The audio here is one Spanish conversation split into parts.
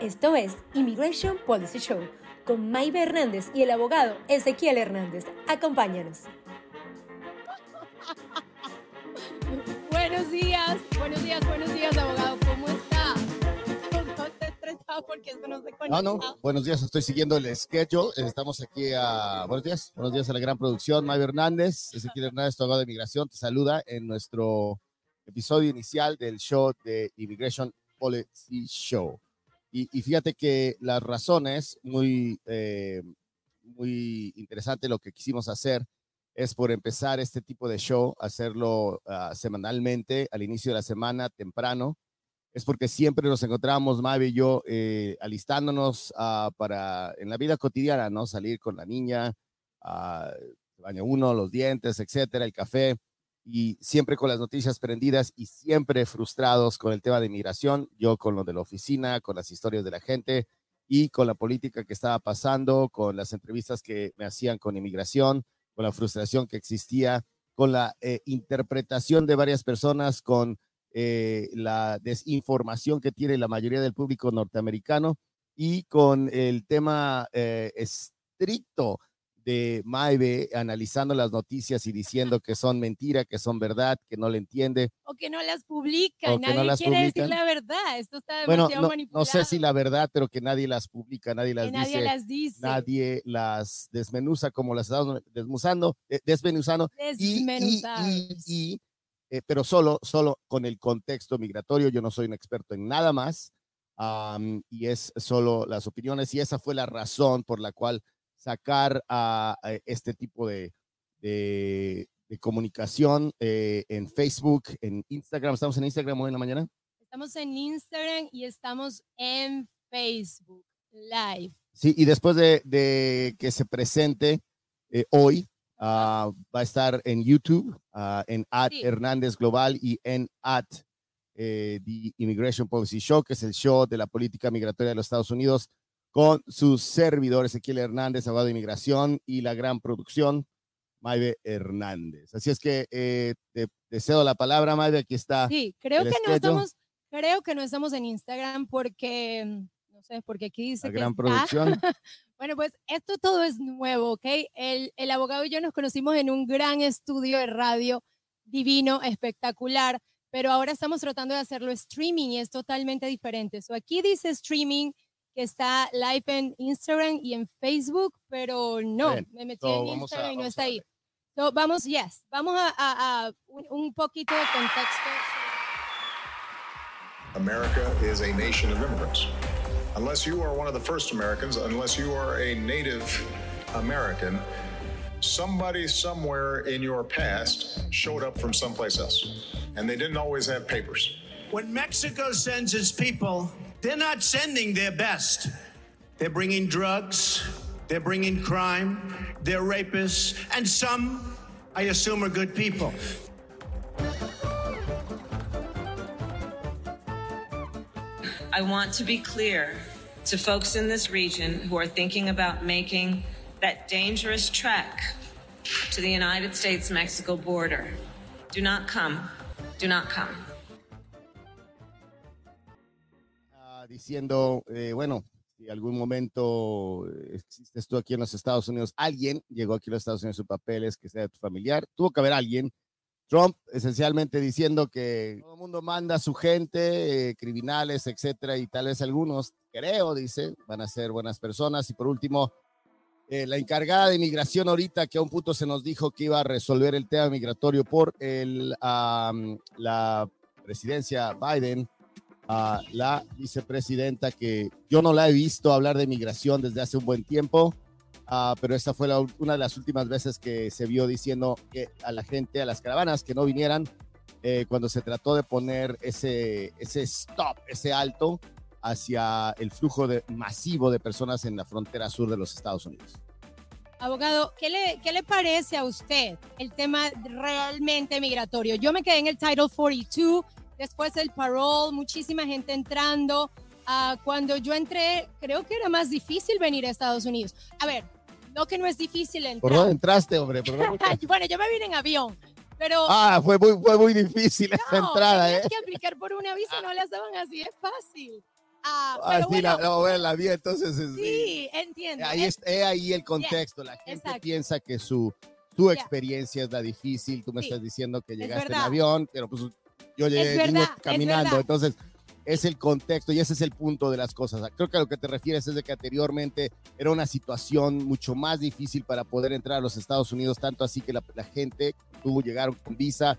Esto es Immigration Policy Show con Maybe Hernández y el abogado Ezequiel Hernández. Acompáñanos. Buenos días, buenos días, buenos días, abogado. ¿Cómo está? No estresado porque esto no se conecta. No, no, buenos días, estoy siguiendo el schedule. Estamos aquí a. Buenos días, buenos días a la gran producción. Maybe Hernández, Ezequiel Hernández, tu abogado de inmigración, te saluda en nuestro episodio inicial del show de Immigration Policy Show. Y, y fíjate que las razones, muy, eh, muy interesante lo que quisimos hacer, es por empezar este tipo de show, hacerlo ah, semanalmente, al inicio de la semana, temprano. Es porque siempre nos encontramos, Mavi y yo, eh, alistándonos ah, para, en la vida cotidiana, ¿no? Salir con la niña, ah, baño uno, los dientes, etcétera, el café y siempre con las noticias prendidas y siempre frustrados con el tema de inmigración, yo con lo de la oficina, con las historias de la gente y con la política que estaba pasando, con las entrevistas que me hacían con inmigración, con la frustración que existía, con la eh, interpretación de varias personas, con eh, la desinformación que tiene la mayoría del público norteamericano y con el tema eh, estricto de Maive analizando las noticias y diciendo que son mentira, que son verdad, que no le entiende. O que no las que nadie no las quiere decir publican. la verdad. Esto está Bueno, demasiado no, manipulado. no sé si la verdad, pero que nadie las publica, nadie las que nadie dice, las dice. nadie las desmenuza como las estamos desmenuzando, eh, desmenuzando. Y, y- y- y, eh, pero solo, solo con el contexto migratorio. Yo no soy un experto en nada más. am, y es solo las opiniones. Y esa fue la razón por la cual sacar a, a este tipo de, de, de comunicación eh, en Facebook, en Instagram. Estamos en Instagram hoy en la mañana. Estamos en Instagram y estamos en Facebook Live. Sí, y después de, de que se presente eh, hoy, ah, va a estar en YouTube, ah, en at Sí. Hernández Global y en at eh, The Immigration Policy Show, que es el show de la política migratoria de los Estados Unidos, con sus servidores, Ezequiel Hernández, abogado de inmigración, y la gran producción, Maive Hernández. Así es que eh, te, te cedo la palabra, Maive, aquí está. Sí, creo que no estamos, creo que no estamos en Instagram porque, no sé, porque aquí dice La que gran está. producción. Bueno, pues esto todo es nuevo, ¿ok? El, el abogado y yo nos conocimos en un gran estudio de radio divino, espectacular, pero ahora estamos tratando de hacerlo streaming y es totalmente diferente. So aquí dice streaming que está live en Instagram y en Facebook, pero no, Bien, me metí so en vamos a- Instagram y no vamos está a ahí. So, vamos, yes, vamos a, a- a un, un poquito de contexto. America is a nation of immigrants. Unless you are one of the first Americans, unless you are a native American, somebody somewhere in your past showed up from someplace else. And they didn't always have papers. When Mexico sends its people, they're not sending their best. They're bringing drugs, they're bringing crime, they're rapists, and some, I assume, are good people. I want to be clear to folks in this region who are thinking about making that dangerous trek to the United States Mexico border. Do not come. Do not come. Diciendo, eh, bueno, si algún momento eh, existes tú aquí en los Estados Unidos, alguien llegó aquí a los Estados Unidos sus papeles, que sea tu familiar, tuvo que haber alguien. Trump esencialmente diciendo que todo el mundo manda a su gente, eh, criminales, etcétera, y tal vez algunos, creo, dice, van a ser buenas personas. Y por último, la encargada de inmigración ahorita, que a un punto se nos dijo que iba a resolver el tema migratorio por el, la presidencia Biden, a la vicepresidenta que yo no la he visto hablar de migración desde hace un buen tiempo, ah, pero esta fue una de las últimas veces que se vio diciendo a la gente, a las caravanas que no vinieran eh, cuando se trató de poner ese, ese stop, ese alto hacia el flujo masivo de personas en la frontera sur de los Estados Unidos. Abogado, ¿qué le, ¿qué le parece a usted el tema realmente migratorio? Yo me quedé en el Title 42, después el parole, muchísima gente entrando. Ah, cuando yo entré, creo que era más difícil venir a Estados Unidos. A ver, no que no es difícil ¿Por dónde entrar. entraste, hombre? ¿Por dónde- bueno, yo me vine en avión, pero Ah, fue muy, fue muy difícil esa no, entrada, tenías ¿eh? que aplicar por una visa, no las daban así, es fácil. Ah, Ah, pero sí, la, bueno, la, la vi, entonces. es- sí, entiendo. Ahí Es- es, ahí el contexto. La gente exacto. piensa que su, su Ya. experiencia es la difícil. Tú me Sí, estás diciendo que llegaste en avión, pero pues yo llegué verdad, caminando. Entonces, es el contexto y ese es el punto de las cosas. Creo que a lo que te refieres es de que anteriormente era una situación mucho más difícil para poder entrar a los Estados Unidos, tanto así que la, la gente, tú llegaron con visa,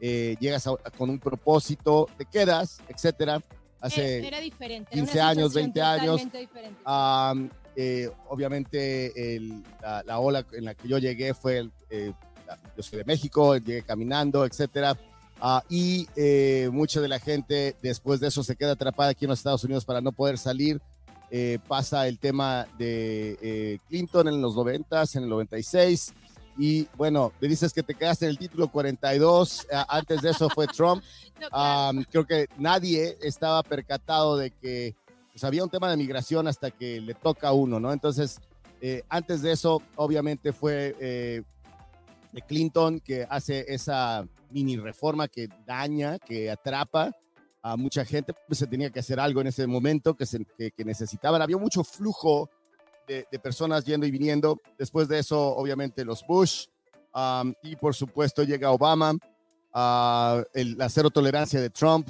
eh, llegas a- con un propósito, te quedas, etcétera. Hace era, era diferente. era una 15 años, situación 20 años. Am, eh, obviamente el- la, la ola en la que yo llegué fue, el, eh, la- yo soy de México, llegué caminando, etcétera. Ah, y eh, mucha de la gente después de eso se queda atrapada aquí en los Estados Unidos para no poder salir. Eh, pasa el tema de eh, Clinton en los 90, en el 96. Y bueno, me dices que te quedaste en el título 42. ah, antes de eso fue Trump. No, claro. Am, creo que nadie estaba percatado de que pues, había un tema de migración hasta que le toca a uno, ¿no? Entonces, eh, antes de eso, obviamente fue eh, Clinton que hace esa mini reforma que daña, que atrapa a mucha gente. Pues se tenía que hacer algo en ese momento que, se, que, que necesitaban. Había mucho flujo de, personas yendo y viniendo. Después de eso, obviamente, los Bush. Um, y por supuesto llega Obama, uh, el, la cero tolerancia de Trump.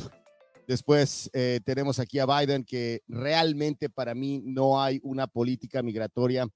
Después eh, tenemos aquí a Biden, que realmente para mí no hay una política migratoria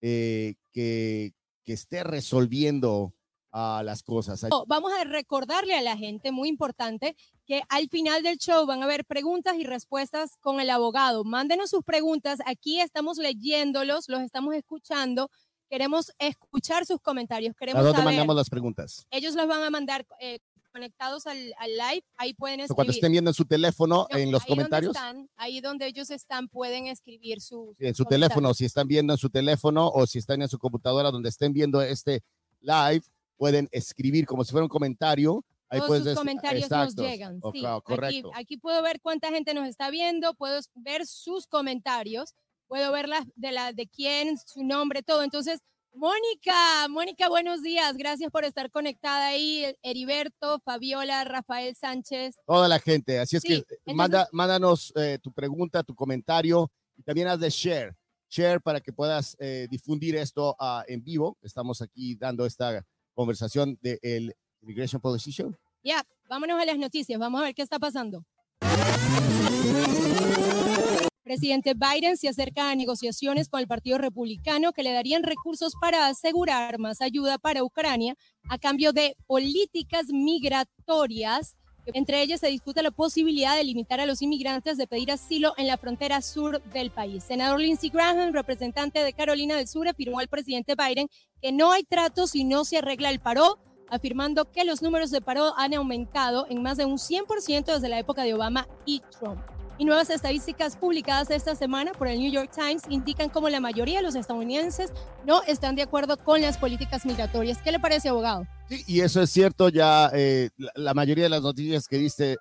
eh, que, que, esté resolviendo uh, las cosas. Oh, vamos a recordarle a la gente, muy importante, que al final del show van a haber preguntas y respuestas con el abogado. Mándenos sus preguntas, aquí estamos leyéndolos, los estamos escuchando. Queremos escuchar sus comentarios. Queremos ¿A dónde saber, mandamos las preguntas? Ellos las van a mandar eh, conectados al, al, live. Ahí pueden escribir. Cuando estén viendo en su teléfono, no, en los ahí comentarios. Donde están, ahí donde ellos están, pueden escribir sus. Sí, en su teléfono, si están viendo en su teléfono o si están en su computadora donde estén viendo este live, pueden escribir como si fuera un comentario. Ahí Todos puedes sus comentarios Exacto. nos llegan. Oh, sí. claro, Aquí, correcto. aquí puedo ver cuánta gente nos está viendo, puedo ver sus comentarios, puedo ver la, de, la, de quién, su nombre, todo. Entonces, Mónica, Mónica, buenos días. Gracias por estar conectada ahí. Heriberto, Fabiola, Rafael Sánchez. Toda la gente. Así es Sí, que entonces- manda, mándanos eh, tu pregunta, tu comentario y también haz de share. Share para que puedas eh, difundir esto ah, en vivo. Estamos aquí dando esta conversación del Immigration Policy Show. Ya, vámonos a las noticias. Vamos a ver qué está pasando. Presidente Biden se acerca a negociaciones con el Partido Republicano que le darían recursos para asegurar más ayuda para Ucrania a cambio de políticas migratorias. Entre ellas se discute la posibilidad de limitar a los inmigrantes de pedir asilo en la frontera sur del país. Senador Lindsey Graham, representante de Carolina del Sur, afirmó al presidente Biden que no hay trato si no se arregla el paro, afirmando que los números de paro han aumentado en más de un 100% desde la época de Obama y Trump. Y nuevas estadísticas publicadas esta semana por el New York Times indican cómo la mayoría de los estadounidenses no están de acuerdo con las políticas migratorias. ¿Qué le parece, abogado? Sí, y eso es cierto, ya eh, la, la, mayoría de las noticias que diste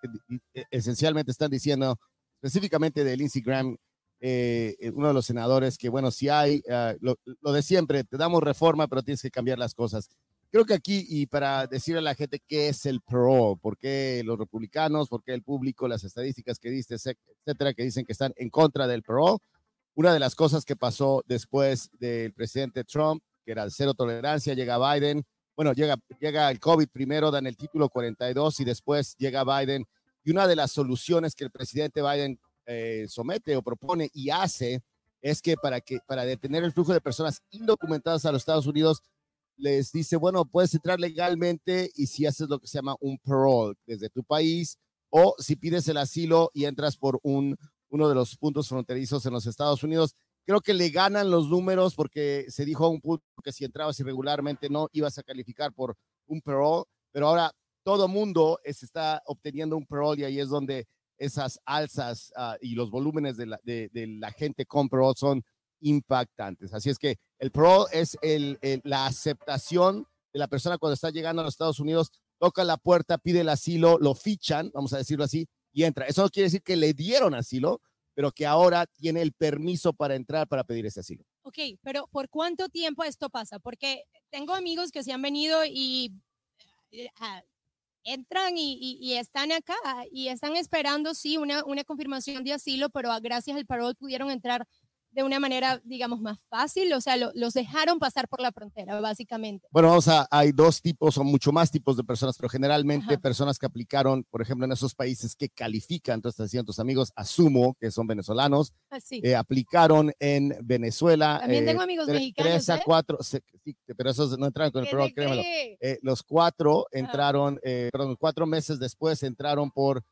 eh, esencialmente están diciendo, específicamente de Lindsey Graham, eh, uno de los senadores, que bueno, si hay, uh, lo, lo, de siempre, te damos reforma, pero tienes que cambiar las cosas. Creo que aquí, y para decirle a la gente qué es el PRO, por qué los republicanos, por qué el público, las estadísticas que diste, etcétera, que dicen que están en contra del PRO, una de las cosas que pasó después del presidente Trump, que era el cero tolerancia, llega Biden, bueno, llega, llega el COVID primero, dan el título 42 y después llega Biden. Y una de las soluciones que el presidente Biden eh, somete o propone y hace es que para, que para detener el flujo de personas indocumentadas a los Estados Unidos, les dice, bueno, puedes entrar legalmente y si haces lo que se llama un parole desde tu país o si pides el asilo y entras por un, uno de los puntos fronterizos en los Estados Unidos, creo que le ganan los números porque se dijo a un punto que si entrabas irregularmente no ibas a calificar por un parole, pero ahora todo mundo está obteniendo un parole y ahí es donde esas alzas uh, y los volúmenes de la, de la gente con parole son impactantes. Así es que el PRO es el, el, la aceptación de la persona cuando está llegando a los Estados Unidos, toca la puerta, pide el asilo, lo fichan, vamos a decirlo así, y entra. Eso no quiere decir que le dieron asilo, pero que ahora tiene el permiso para entrar para pedir ese asilo. Ok, pero ¿por cuánto tiempo esto pasa? Porque tengo amigos que se han venido y uh, entran y, están acá y están esperando, sí, una, una confirmación de asilo, pero gracias al parol pudieron entrar de una manera, digamos, más fácil, o sea, los dejaron pasar por la frontera, básicamente. Bueno, vamos a, hay dos tipos o mucho más tipos de personas, pero generalmente personas que aplicaron, por ejemplo, en esos países que califican, entonces decían tus amigos, asumo que son venezolanos, ah, eh, aplicaron en Venezuela. También tengo eh, amigos mexicanos. Tres a ¿eh? cuatro, sí, pero esos no entraron con el programa, créemelo. los cuatro entraron, perdón, cuatro meses después entraron por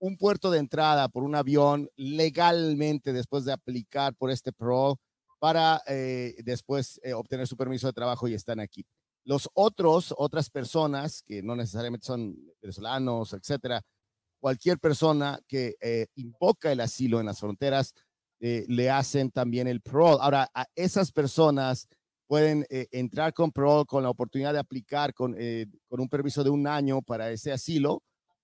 un puerto de entrada por un avión legalmente después de aplicar por este PRO para eh, después eh, obtener su permiso de trabajo y están aquí. Los otros, otras personas que no necesariamente son venezolanos, etcétera, cualquier persona que eh, invoca el asilo en las fronteras, le hacen también el PRO. Ahora, a esas personas pueden entrar con PRO con la oportunidad de aplicar con, con un permiso de un año para ese asilo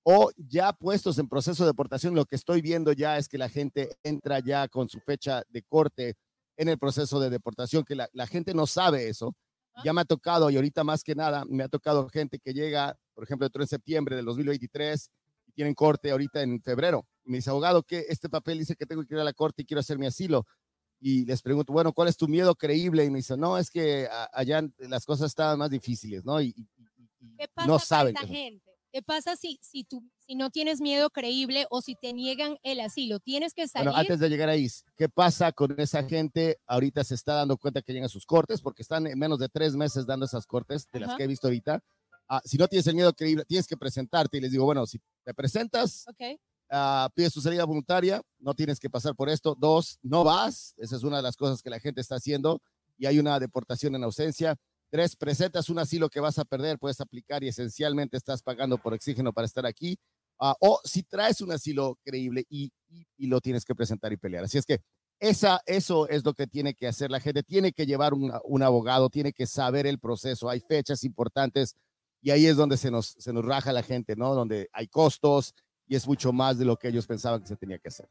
o ya puestos en proceso de deportación, lo que estoy viendo ya es que la gente entra ya con su fecha de corte en el proceso de deportación, que la, gente no sabe eso. Ya me ha tocado, y ahorita más que nada, me ha tocado gente que llega, por ejemplo, el de septiembre del 2023 y tienen corte ahorita en febrero. Y me dice, abogado, que este papel dice que tengo que ir a la corte y quiero hacer mi asilo. Y les pregunto, bueno, ¿cuál es tu miedo creíble? Y me dice, no, es que allá las cosas estaban más difíciles, ¿no? Y, no saben. gente? ¿Qué pasa si, si, tú, si no tienes miedo creíble o si te niegan el asilo? Tienes que salir. Bueno, antes de llegar ahí, ¿qué pasa con esa gente? Ahorita se está dando cuenta que llegan sus cortes porque están en menos de tres meses dando esas cortes de las que he visto ahorita. Ah, si no tienes el miedo creíble, tienes que presentarte y les digo, bueno, si te presentas, ah, pides tu salida voluntaria, no tienes que pasar por esto. Dos, no vas, esa es una de las cosas que la gente está haciendo y hay una deportación en ausencia. Tres, presentas un asilo que vas a perder, puedes aplicar y esencialmente estás pagando por oxígeno para estar aquí. Ah, o si traes un asilo creíble y, y, lo tienes que presentar y pelear. Así es que esa, eso es lo que tiene que hacer la gente. Tiene que llevar un, abogado, tiene que saber el proceso. Hay fechas importantes y ahí es donde se nos, se nos raja la gente, ¿no? Donde hay costos y es mucho más de lo que ellos pensaban que se tenía que hacer.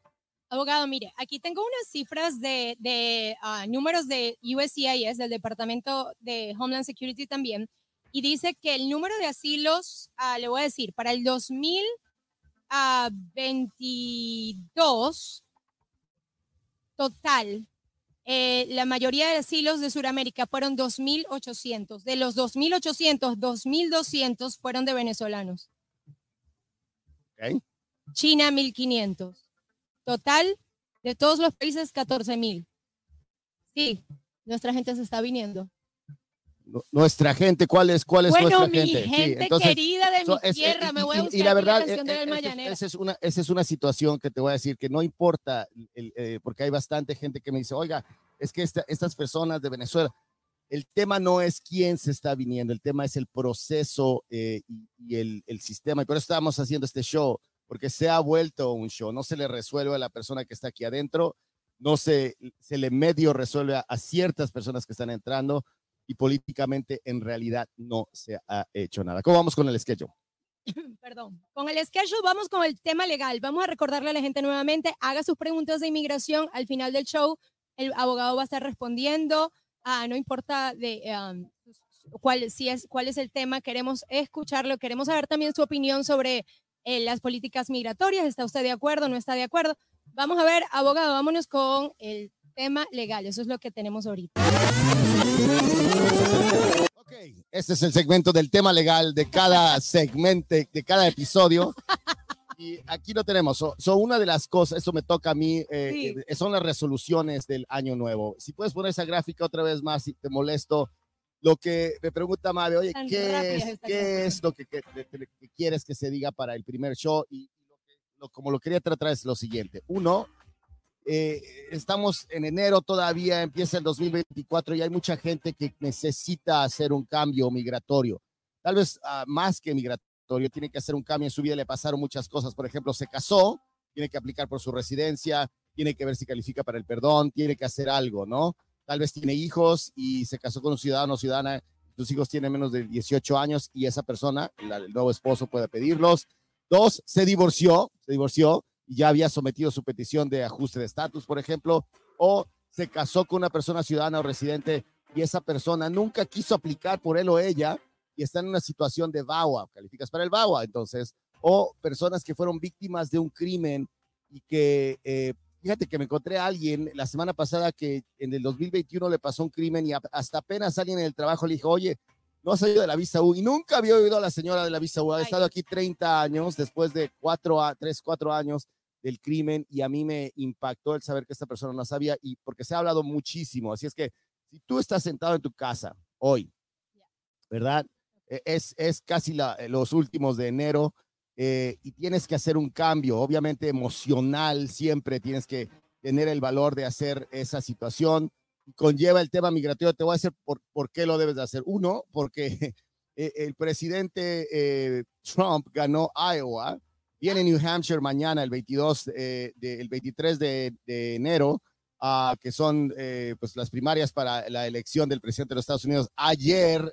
Abogado, mire, aquí tengo unas cifras de, de ah, números de USCIS, del Departamento de Homeland Security también, y dice que el número de asilos, ah, le voy a decir, para el 2022 total, eh, la mayoría de asilos de Sudamérica fueron 2.800. De los 2.800, 2.200 fueron de venezolanos. China, 1.500. Total, de todos los países, 14 mil. Sí, nuestra gente se está viniendo. Nuestra gente, ¿cuál es, cuál es bueno, nuestra mi gente? querida de mi tierra, me voy a buscar y, la verdad, eh, eh, esa es, una, esa es una situación que te voy a decir que no importa, eh, porque hay bastante gente que me dice, oiga, es que estas personas de Venezuela, el tema no es quién se está viniendo, el tema es el proceso y, el, el, sistema. Y por eso estamos haciendo este show, porque se ha vuelto un show, no se le resuelve a la persona que está aquí adentro, no se, se le medio resuelve a, ciertas personas que están entrando y políticamente en realidad no se ha hecho nada. ¿Cómo vamos con el schedule? Perdón, con el schedule vamos con el tema legal. Vamos a recordarle a la gente nuevamente, haga sus preguntas de inmigración al final del show. El abogado va a estar respondiendo. Ah, no importa de um, cuál, si es, cuál es el tema, queremos escucharlo, queremos saber también su opinión sobre en las políticas migratorias. ¿Está usted de acuerdo? ¿No está de acuerdo? Vamos a ver, abogado, vámonos con el tema legal. Eso es lo que tenemos ahorita. Ok, este es el segmento del tema legal de cada segmento, de cada episodio. Y aquí lo tenemos. Son una de las cosas, eso me toca a mí, eh, eh, son las resoluciones del año nuevo. Si puedes poner esa gráfica otra vez más, si te molesto lo que me pregunta Mabe, oye, ¿qué, es, ¿qué es, lo que, quieres que se diga para el primer show? Y lo, como lo quería tratar es lo siguiente. Uno, eh, estamos en enero todavía, empieza el 2024 y hay mucha gente que necesita hacer un cambio migratorio. Tal vez ah, más que migratorio, tiene que hacer un cambio en su vida, le pasaron muchas cosas. Por ejemplo, se casó, tiene que aplicar por su residencia, tiene que ver si califica para el perdón, tiene que hacer algo, ¿no? Tal vez tiene hijos y se casó con un ciudadano o ciudadana, tus hijos tienen menos de 18 años y esa persona, el nuevo esposo puede pedirlos. Dos, se divorció, se divorció y ya había sometido su petición de ajuste de estatus, por ejemplo, o se casó con una persona ciudadana o residente y esa persona nunca quiso aplicar por él o ella y están en una situación de VAWA, calificas para el VAWA, entonces, o personas que fueron víctimas de un crimen y que, eh, fíjate que me encontré a alguien la semana pasada que en el 2021 le pasó un crimen y hasta apenas alguien en el trabajo le dijo, oye, no ha salido de la visa U y nunca había oído a la señora de la visa U. Ha estado aquí 30 años, después de 4 a 3, 4 años del crimen y a mí me impactó el saber que esta persona no sabía y porque se ha hablado muchísimo. Así es que si tú estás sentado en tu casa hoy, ¿verdad? E, es, es casi la, los últimos de enero eh, y tienes que hacer un cambio, obviamente emocional, siempre tienes que tener el valor de hacer esa situación conlleva el tema migratorio. Te voy a decir por, por qué lo debes de hacer. Uno, porque e, el presidente eh, Trump ganó Iowa, viene New Hampshire mañana, el 22, eh, el 23 de, enero, uh, que son eh, pues las primarias para la elección del presidente de los Estados Unidos. Ayer,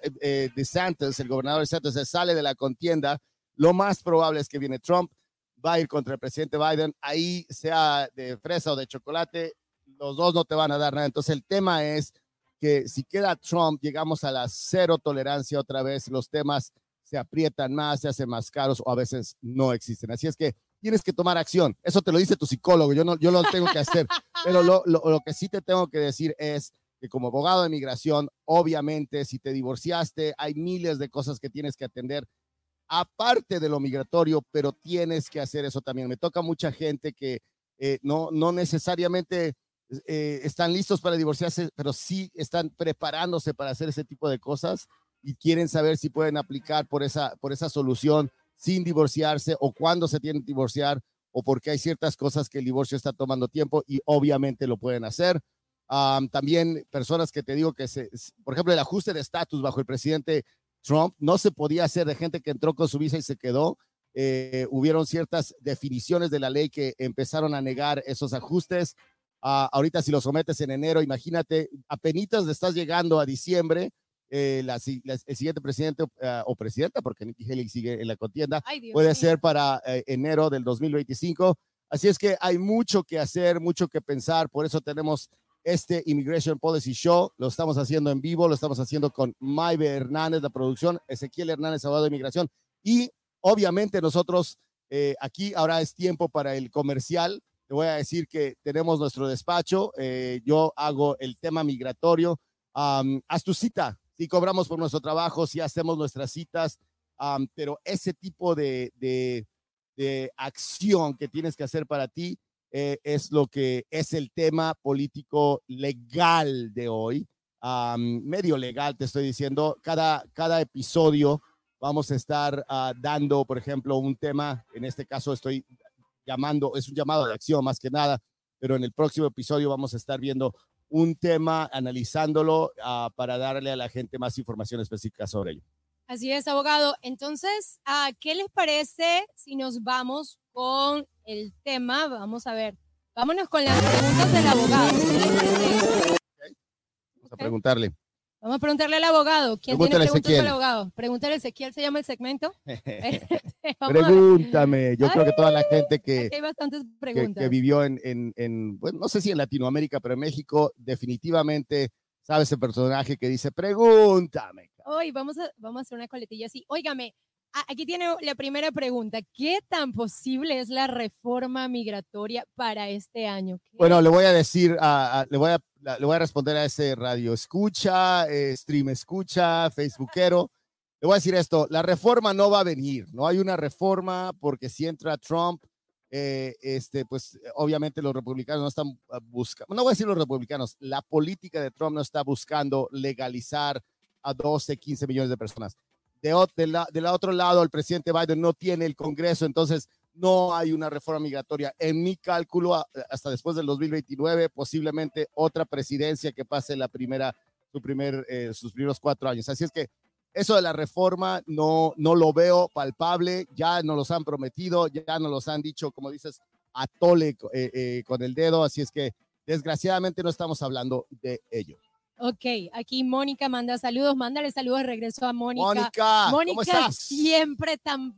DeSantis, el gobernador DeSantis, se sale de la contienda. Lo más probable es que viene Trump, va a ir contra el presidente Biden, ahí sea de fresa o de chocolate, los dos no te van a dar nada. Entonces el tema es que si queda Trump, llegamos a la cero tolerancia otra vez, los temas se aprietan más, se hacen más caros o a veces no existen. Así es que tienes que tomar acción. Eso te lo dice tu psicólogo, yo no, yo lo tengo que hacer. Pero lo, lo, lo que sí te tengo que decir es que como abogado de migración, obviamente, si te divorciaste, hay miles de cosas que tienes que atender aparte de lo migratorio, pero tienes que hacer eso también. Me toca mucha gente que eh, no, no necesariamente eh, están listos para divorciarse, pero sí están preparándose para hacer ese tipo de cosas y quieren saber si pueden aplicar por esa, por esa solución sin divorciarse o cuándo se tienen que divorciar o porque hay ciertas cosas que el divorcio está tomando tiempo y obviamente lo pueden hacer. también personas que te digo que, se, por ejemplo, el ajuste de estatus bajo el presidente Trump no se podía hacer de gente que entró con su visa y se quedó. Eh, hubieron ciertas definiciones de la ley que empezaron a negar esos ajustes. Ah, ahorita si lo sometes en enero, imagínate, apenas estás llegando a diciembre, eh, el siguiente presidente ah, o presidenta, porque Nikki Haley sigue en la contienda, puede ser para eh, enero del 2025. Así es que hay mucho que hacer, mucho que pensar, por eso tenemos este Immigration Policy Show, lo estamos haciendo en vivo, lo estamos haciendo con Maive Hernández, la producción, Ezequiel Hernández, abogado de inmigración, y obviamente nosotros eh, aquí ahora es tiempo para el comercial. Te voy a decir que tenemos nuestro despacho, eh, yo hago el tema migratorio, haz tu cita, si cobramos por nuestro trabajo, si hacemos nuestras citas, pero ese tipo de, de, acción que tienes que hacer para ti eh, es lo que es el tema político legal de hoy, medio legal, te estoy diciendo, cada, cada episodio vamos a estar ah, dando, por ejemplo, un tema, en este caso estoy llamando, es un llamado de acción más que nada, pero en el próximo episodio vamos a estar viendo un tema, analizándolo uh, para darle a la gente más información específica sobre ello. Así es, abogado. Entonces, uh, ¿qué les parece si nos vamos con el tema? Vamos a ver, vámonos con las preguntas del abogado. Vamos a preguntarle. Vamos a preguntarle al abogado. ¿Quién tiene preguntas al abogado? Pregúntale a Ezequiel, ¿se llama el segmento? Pregúntame. Yo creo que toda la gente que, hay bastantes preguntas. que, vivió en, en, en, bueno, no sé si en Latinoamérica, pero en México, definitivamente sabe ese personaje que dice, pregúntame. Hoy vamos a, vamos a hacer una coletilla así. Óigame, aquí tiene la primera pregunta. ¿Qué tan posible es la reforma migratoria para este año? Bueno, le voy a decir, le voy a le voy a responder a ese radio escucha, eh, stream escucha, facebookero. Le voy a decir esto, la reforma no va a venir, no hay una reforma porque si entra Trump, eh, este, pues obviamente los republicanos no están buscando, no voy a decir los republicanos, la política de Trump no está buscando legalizar a 12, 15 millones de personas. De, la, de otro lado, el presidente Biden no tiene el Congreso, entonces no hay una reforma migratoria. En mi cálculo, hasta después del 2029, posiblemente otra presidencia que pase la primera, su primer, eh, sus primeros cuatro años. Así es que eso de la reforma no, no lo veo palpable, ya nos los han prometido, ya nos los han dicho, como dices, a tole eh, eh, con el dedo, así es que desgraciadamente no estamos hablando de ello. Ok, aquí Mónica manda saludos, mándale saludos de regreso a Mónica. Mónica, Mónica siempre tan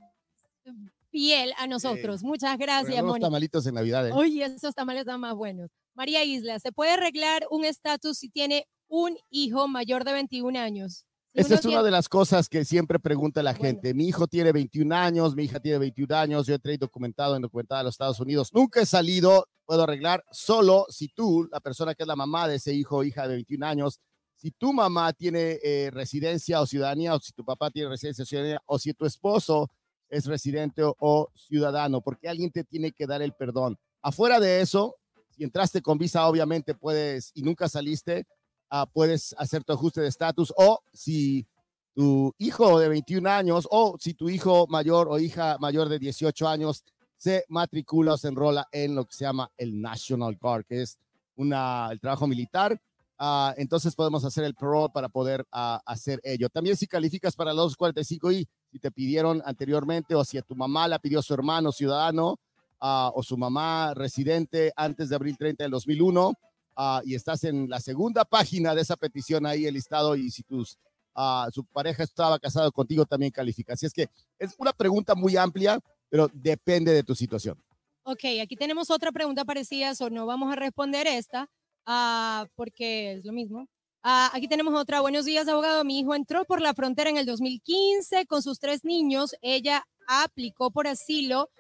fiel a nosotros. Muchas gracias, Mónica. tamalitos en Navidad. ¿eh? Oye, esos tamales están más buenos. María Isla, ¿se puede arreglar un estatus si tiene un hijo mayor de 21 años? Esa es una de las cosas que siempre pregunta la gente. Mi hijo tiene 21 años, mi hija tiene 21 años, yo he documentado en documentada a los Estados Unidos. Nunca he salido, puedo arreglar solo si tú, la persona que es la mamá de ese hijo o hija de 21 años, si tu mamá tiene eh, residencia o ciudadanía, o si tu papá tiene residencia o ciudadanía, o si tu esposo es residente o, ciudadano, porque alguien te tiene que dar el perdón. Afuera de eso, si entraste con visa, obviamente puedes y nunca saliste, uh, puedes hacer tu ajuste de estatus o si tu hijo de 21 años o si tu hijo mayor o hija mayor de 18 años se matricula o se enrola en lo que se llama el National Guard, que es una, el trabajo militar. Uh, entonces podemos hacer el parole para poder uh, hacer ello. También si calificas para los 45 y si te pidieron anteriormente o si a tu mamá la pidió su hermano ciudadano o su mamá residente antes de abril 30 del 2001, Ah, y estás en la segunda página de esa petición ahí el listado y si tus, uh, su pareja estaba casado contigo también califica. Así es que es una pregunta muy amplia, pero depende de tu situación. Ok, aquí tenemos otra pregunta parecida, o no vamos a responder esta uh, porque es lo mismo. aquí tenemos otra. Buenos días, abogado. Mi hijo entró por la frontera en el 2015 con sus tres niños. Ella aplicó por asilo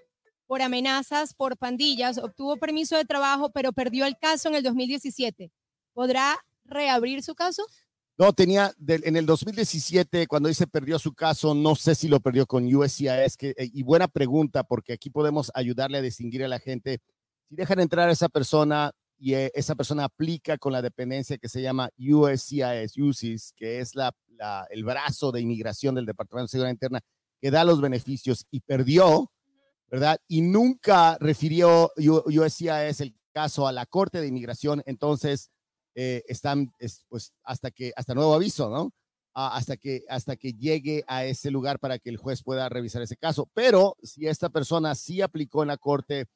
por amenazas por pandillas, obtuvo permiso de trabajo, pero perdió el caso en el 2017. ¿Podrá reabrir su caso? No, tenía en el 2017, cuando dice perdió su caso, no sé si lo perdió con USCIS, que, eh, y buena pregunta, porque aquí podemos ayudarle a distinguir a la gente. Si dejan entrar a esa persona y eh, esa persona aplica con la dependencia que se llama USCIS, UCIS, que es la, el brazo de inmigración del Departamento de Seguridad Interna, que da los beneficios y perdió, ¿verdad? Y nunca refirió USCIS el caso a la Corte de Inmigración, entonces eh, están, pues, hasta que, hasta nuevo aviso, ¿no? Ah, hasta, que, hasta que llegue a ese lugar para que el juez pueda revisar ese caso. Pero si esta persona sí aplicó en la Corte,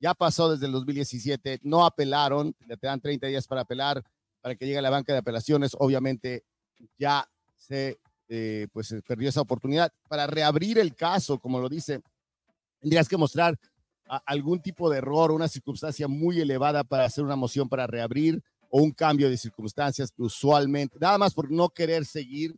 ya pasó desde el 2017, no apelaron, te dan 30 días para apelar, para que llegue a la banca de apelaciones, obviamente ya se, eh, pues, perdió esa oportunidad. Para reabrir el caso, como lo dice tendrías que mostrar algún tipo de error, una circunstancia muy elevada para hacer una moción para reabrir o un cambio de circunstancias que usualmente, nada más por no querer seguir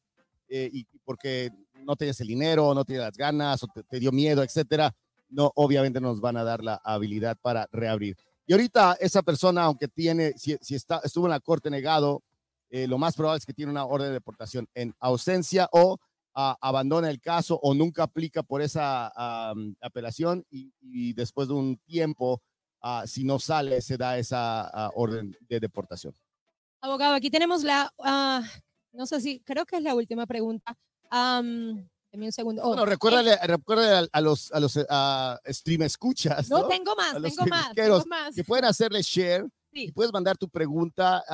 eh, y porque no tenías el dinero, no tenías las ganas o te, dio miedo, etcétera, no, obviamente nos van a dar la habilidad para reabrir. Y ahorita esa persona, aunque tiene, si, está, estuvo en la corte negado, eh, lo más probable es que tiene una orden de deportación en ausencia o abandona el caso o nunca aplica por esa apelación y, después de un tiempo, ah, si no sale, se da esa ah, orden de deportación. Abogado, aquí tenemos la, no sé si, creo que es la última pregunta. Um, un segundo. Oh, bueno, recuérdale, eh, a, los, a los stream escuchas. No, tengo más, tengo más, Que pueden hacerle share. Y puedes mandar tu pregunta.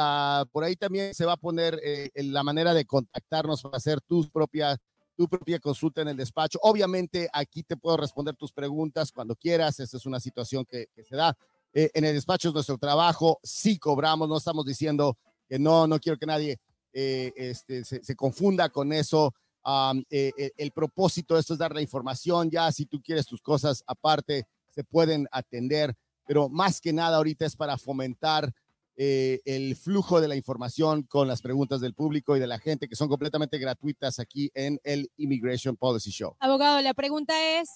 por ahí también se va a poner eh, la manera de contactarnos para hacer tus propias tu propia consulta en el despacho. Obviamente aquí te puedo responder tus preguntas cuando quieras. Esta es una situación que, se da. Eh, en el despacho es nuestro trabajo. Sí cobramos, no estamos diciendo que no, no quiero que nadie eh, este, se, confunda con eso. Eh, el propósito de esto es dar la información. Ya si tú quieres tus cosas aparte, se pueden atender. Pero más que nada ahorita es para fomentar eh, el flujo de la información con las preguntas del público y de la gente que son completamente gratuitas aquí en el Immigration Policy Show. Abogado, la pregunta es,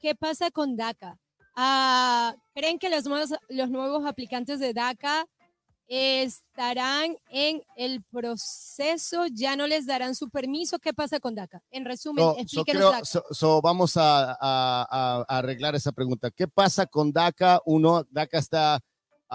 ¿qué pasa con DACA? Ah, ¿Creen que los nuevos, los nuevos aplicantes de DACA estarán en el proceso, ya no les darán su permiso. ¿Qué pasa con DACA? En resumen, explíquenos DACA. vamos a, a, arreglar esa pregunta. ¿Qué pasa con DACA? Uno, DACA está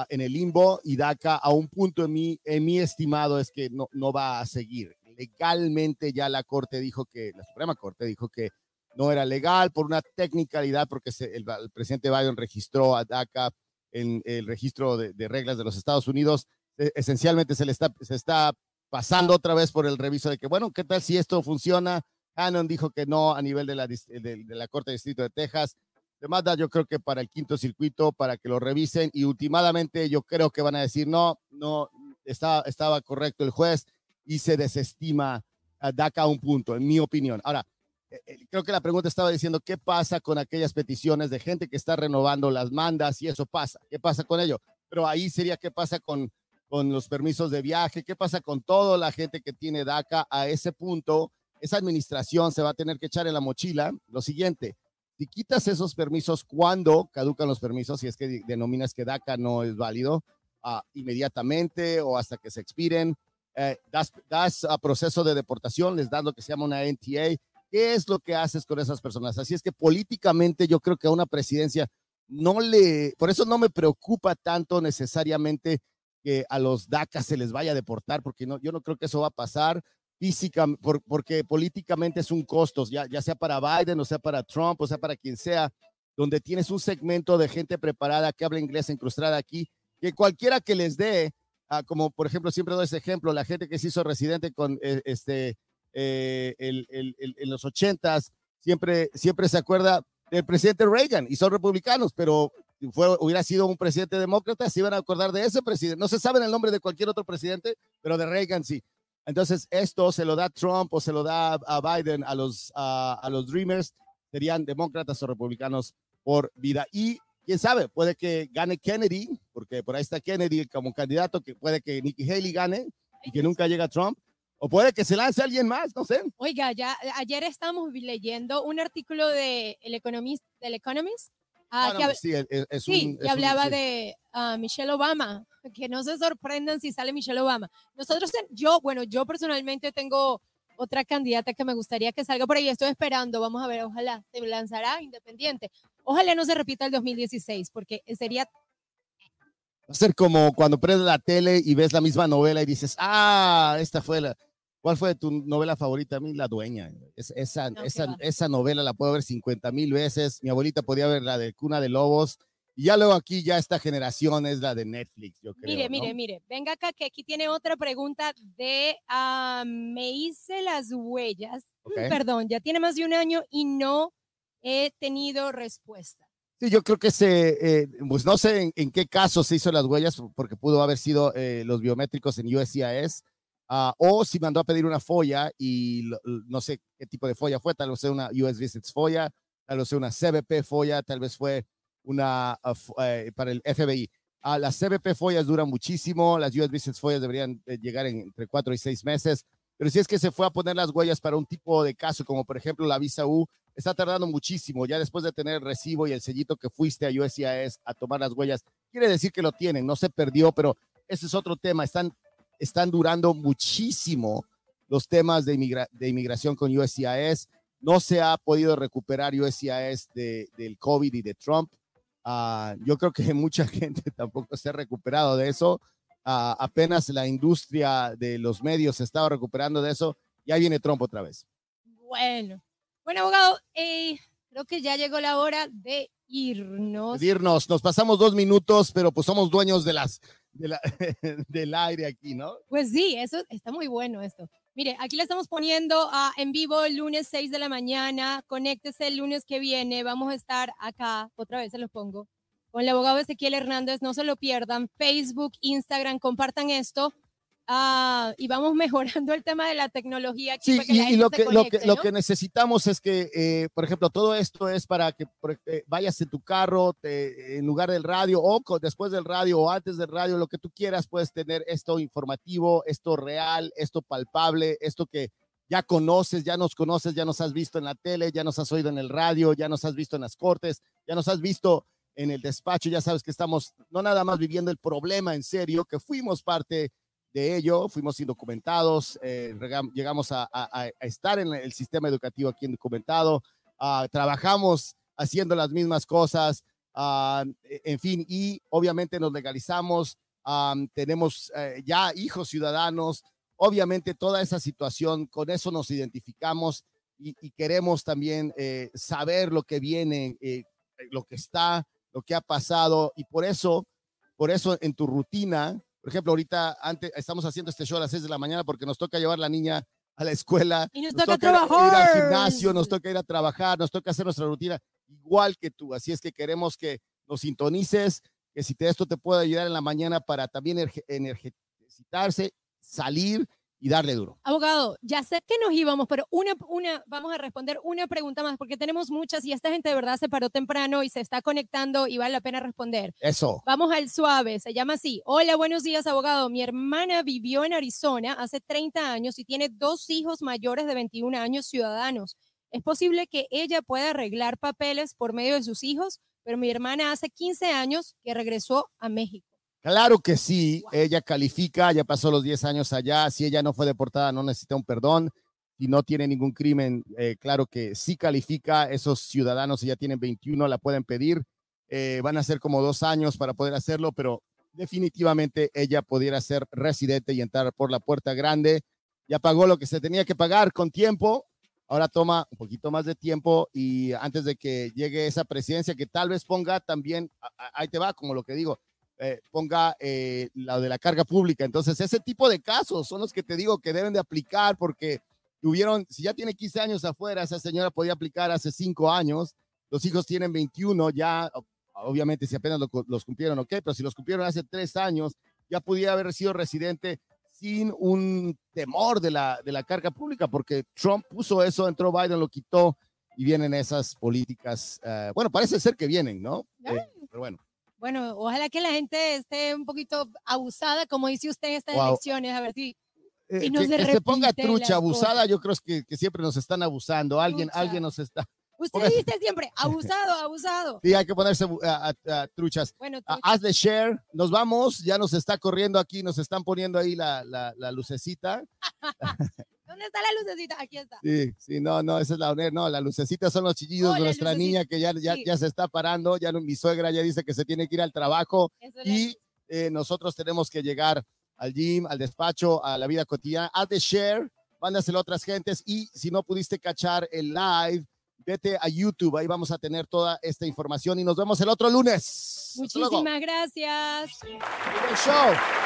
en el limbo y DACA a un punto en mi, en mi estimado es que no, no va a seguir. Legalmente ya la Corte dijo que, la Suprema Corte dijo que no era legal por una technicalidad porque el, presidente Biden registró a DACA en el registro de, reglas de los Estados Unidos. E, esencialmente se le está, se está pasando otra vez por el reviso de que, bueno, ¿qué tal si esto funciona? Hannon dijo que no a nivel de la, de la Corte Distrito de Texas demanda yo creo que para el quinto circuito, para que lo revisen y últimamente yo creo que van a decir no, no, está, estaba correcto el juez y se desestima a DACA un punto, en mi opinión. Ahora, eh, eh, creo que la pregunta estaba diciendo qué pasa con aquellas peticiones de gente que está renovando las mandas y eso pasa, qué pasa con ello. Pero ahí sería qué pasa con, con los permisos de viaje? ¿Qué pasa con toda la gente que tiene DACA a ese punto? Esa administración se va a tener que echar en la mochila lo siguiente. Si quitas esos permisos, ¿cuándo caducan los permisos? Si es que denominas que DACA no es válido, uh, inmediatamente o hasta que se expiren. Eh, das, das a proceso de deportación, les das lo que se llama una NTA. ¿Qué es lo que haces con esas personas? Así es que políticamente yo creo que a una presidencia no le, por eso no me preocupa tanto necesariamente que a los DACA se les vaya a deportar, porque no, yo no creo que eso va a pasar física, por, porque políticamente es un costo, ya, ya sea para Biden, o sea para Trump, o sea para quien sea, donde tienes un segmento de gente preparada que habla inglés incrustada aquí, que cualquiera que les dé, ah, como por ejemplo, siempre doy ese ejemplo, la gente que se hizo residente con eh, este, eh, el, el, el, en los ochentas, siempre, siempre se acuerda del presidente Reagan y son republicanos, pero fue, hubiera sido un presidente demócrata, se iban a acordar de ese presidente. No se sabe el nombre de cualquier otro presidente, pero de Reagan sí. Entonces, esto se lo da Trump o se lo da a Biden a los, a, a los Dreamers, serían demócratas o republicanos por vida. Y quién sabe, puede que gane Kennedy, porque por ahí está Kennedy como candidato, que puede que Nikki Haley gane y que nunca llega Trump. O puede que se lance alguien más, no sé. Oiga, ya ayer estamos leyendo un artículo de El Economist, del Economist Ah, ah, no, que, sí, es, es sí, un, que hablaba un, sí. de uh, Michelle Obama, que no se sorprendan si sale Michelle Obama. Nosotros, yo, bueno, yo personalmente tengo otra candidata que me gustaría que salga por ahí, estoy esperando, vamos a ver, ojalá se lanzará independiente. Ojalá no se repita el 2016, porque sería... Va a ser como cuando prendes la tele y ves la misma novela y dices, ah, esta fue la... ¿Cuál fue tu novela favorita? A mí, La Dueña. Es, esa, no, esa, esa, novela la puedo ver 50 mil veces. Mi abuelita podía ver la de Cuna de Lobos. Y ya luego aquí, ya esta generación es la de Netflix, yo creo. Mire, ¿no? mire, mire. Venga acá, que aquí tiene otra pregunta de uh, Me hice las huellas. Okay. Perdón, ya tiene más de un año y no he tenido respuesta. Sí, yo creo que se, eh, pues no sé en, en, qué caso se hizo las huellas, porque pudo haber sido eh, los biométricos en USCIS Uh, o si mandó a pedir una folla y no sé qué tipo de folla fue, tal vez sea una US Visits folla, tal vez sea una CBP folla, tal vez fue una uh, uh, para el FBI. las CBP follas duran muchísimo, las US Visits follas deberían eh, llegar en, entre cuatro y seis meses, pero si es que se fue a poner las huellas para un tipo de caso, como por ejemplo la visa U, está tardando muchísimo, ya después de tener el recibo y el sellito que fuiste a USCIS a tomar las huellas, quiere decir que lo tienen, no se perdió, pero ese es otro tema, están están durando muchísimo los temas de, inmigra de inmigración con USCIS. No se ha podido recuperar USCIS de, del COVID y de Trump. Uh, yo creo que mucha gente tampoco se ha recuperado de eso. Uh, apenas la industria de los medios se estaba recuperando de eso. Ya viene Trump otra vez. Bueno, bueno, abogado, eh, creo que ya llegó la hora de irnos. De irnos, nos pasamos dos minutos, pero pues somos dueños de las de la, del aire aquí, ¿no? Pues sí, eso está muy bueno esto. Mire, aquí le estamos poniendo uh, en vivo el lunes 6 de la mañana. Conéctese el lunes que viene. Vamos a estar acá, otra vez se los pongo, con el abogado Ezequiel Hernández. No se lo pierdan. Facebook, Instagram, compartan esto. Uh, y vamos mejorando el tema de la tecnología. Aquí sí, y, y lo, que, conecte, lo, que, ¿no? lo que necesitamos es que, eh, por ejemplo, todo esto es para que eh, vayas en tu carro, te, en lugar del radio o después del radio o antes del radio, lo que tú quieras, puedes tener esto informativo, esto real, esto palpable, esto que ya conoces, ya nos conoces, ya nos has visto en la tele, ya nos has oído en el radio, ya nos has visto en las cortes, ya nos has visto en el despacho, ya sabes que estamos no nada más viviendo el problema en serio, que fuimos parte de ello, fuimos indocumentados, eh, llegamos a, a, a, estar en el sistema educativo aquí indocumentado, uh, trabajamos haciendo las mismas cosas, uh, en fin, y obviamente nos legalizamos, um, tenemos uh, ya hijos ciudadanos, obviamente toda esa situación, con eso nos identificamos y, y queremos también eh, saber lo que viene, eh, lo que está, lo que ha pasado, y por eso, por eso en tu rutina, por ejemplo, ahorita antes estamos haciendo este show a las 6 de la mañana porque nos toca llevar la niña a la escuela. Y nos, nos toca, toca trabajar. ir al gimnasio, nos toca ir a trabajar, nos toca hacer nuestra rutina igual que tú. Así es que queremos que nos sintonices, que si te, esto te puede ayudar en la mañana para también ejercitarse, salir y darle duro. Abogado, ya sé que nos íbamos, pero una, una, vamos a responder una pregunta más, porque tenemos muchas y esta gente de verdad se paró temprano y se está conectando y vale la pena responder. Eso. Vamos al suave, se llama así. Hola, buenos días, abogado. Mi hermana vivió en Arizona hace 30 años y tiene dos hijos mayores de 21 años ciudadanos. ¿Es posible que ella pueda arreglar papeles por medio de sus hijos? Pero mi hermana hace 15 años que regresó a México. Claro que sí, ella califica, ya pasó los 10 años allá, si ella no fue deportada no necesita un perdón, si no tiene ningún crimen, eh, claro que sí califica, esos ciudadanos si ya tienen 21 la pueden pedir, eh, van a ser como dos años para poder hacerlo, pero definitivamente ella pudiera ser residente y entrar por la puerta grande, ya pagó lo que se tenía que pagar con tiempo, ahora toma un poquito más de tiempo y antes de que llegue esa presidencia que tal vez ponga también, ahí te va, como lo que digo, eh, ponga eh, la de la carga pública. Entonces, ese tipo de casos son los que te digo que deben de aplicar porque tuvieron, si ya tiene 15 años afuera, esa señora podía aplicar hace 5 años, los hijos tienen 21, ya, obviamente si apenas los cumplieron, ok, pero si los cumplieron hace 3 años, ya podía haber sido residente sin un temor de la, de la carga pública, porque Trump puso eso, entró Biden, lo quitó y vienen esas políticas. Uh, bueno, parece ser que vienen, ¿no? Eh, pero bueno. Bueno, ojalá que la gente esté un poquito abusada, como dice usted en estas elecciones, a ver si, eh, no que, se, que se ponga trucha, abusada, yo creo que, que, siempre nos están abusando, alguien, alguien nos está... Usted dice siempre, abusado, abusado. Sí, hay que ponerse a, a, truchas. Bueno, truchas. Hazle share, nos vamos, ya nos está corriendo aquí, nos están poniendo ahí la, la, la lucecita. ¿Dónde está la lucecita? Aquí está. Sí, sí, no, no, esa es la no, la lucecita son los chillidos oh, de nuestra niña que ya, ya, ya, se está parando, ya mi suegra ya dice que se tiene que ir al trabajo y eh, nosotros tenemos que llegar al gym, al despacho, a la vida cotidiana, haz de share, mándaselo a otras gentes y si no pudiste cachar el live, vete a YouTube, ahí vamos a tener toda esta información y nos vemos el otro lunes. Muchísimas gracias. Buen show.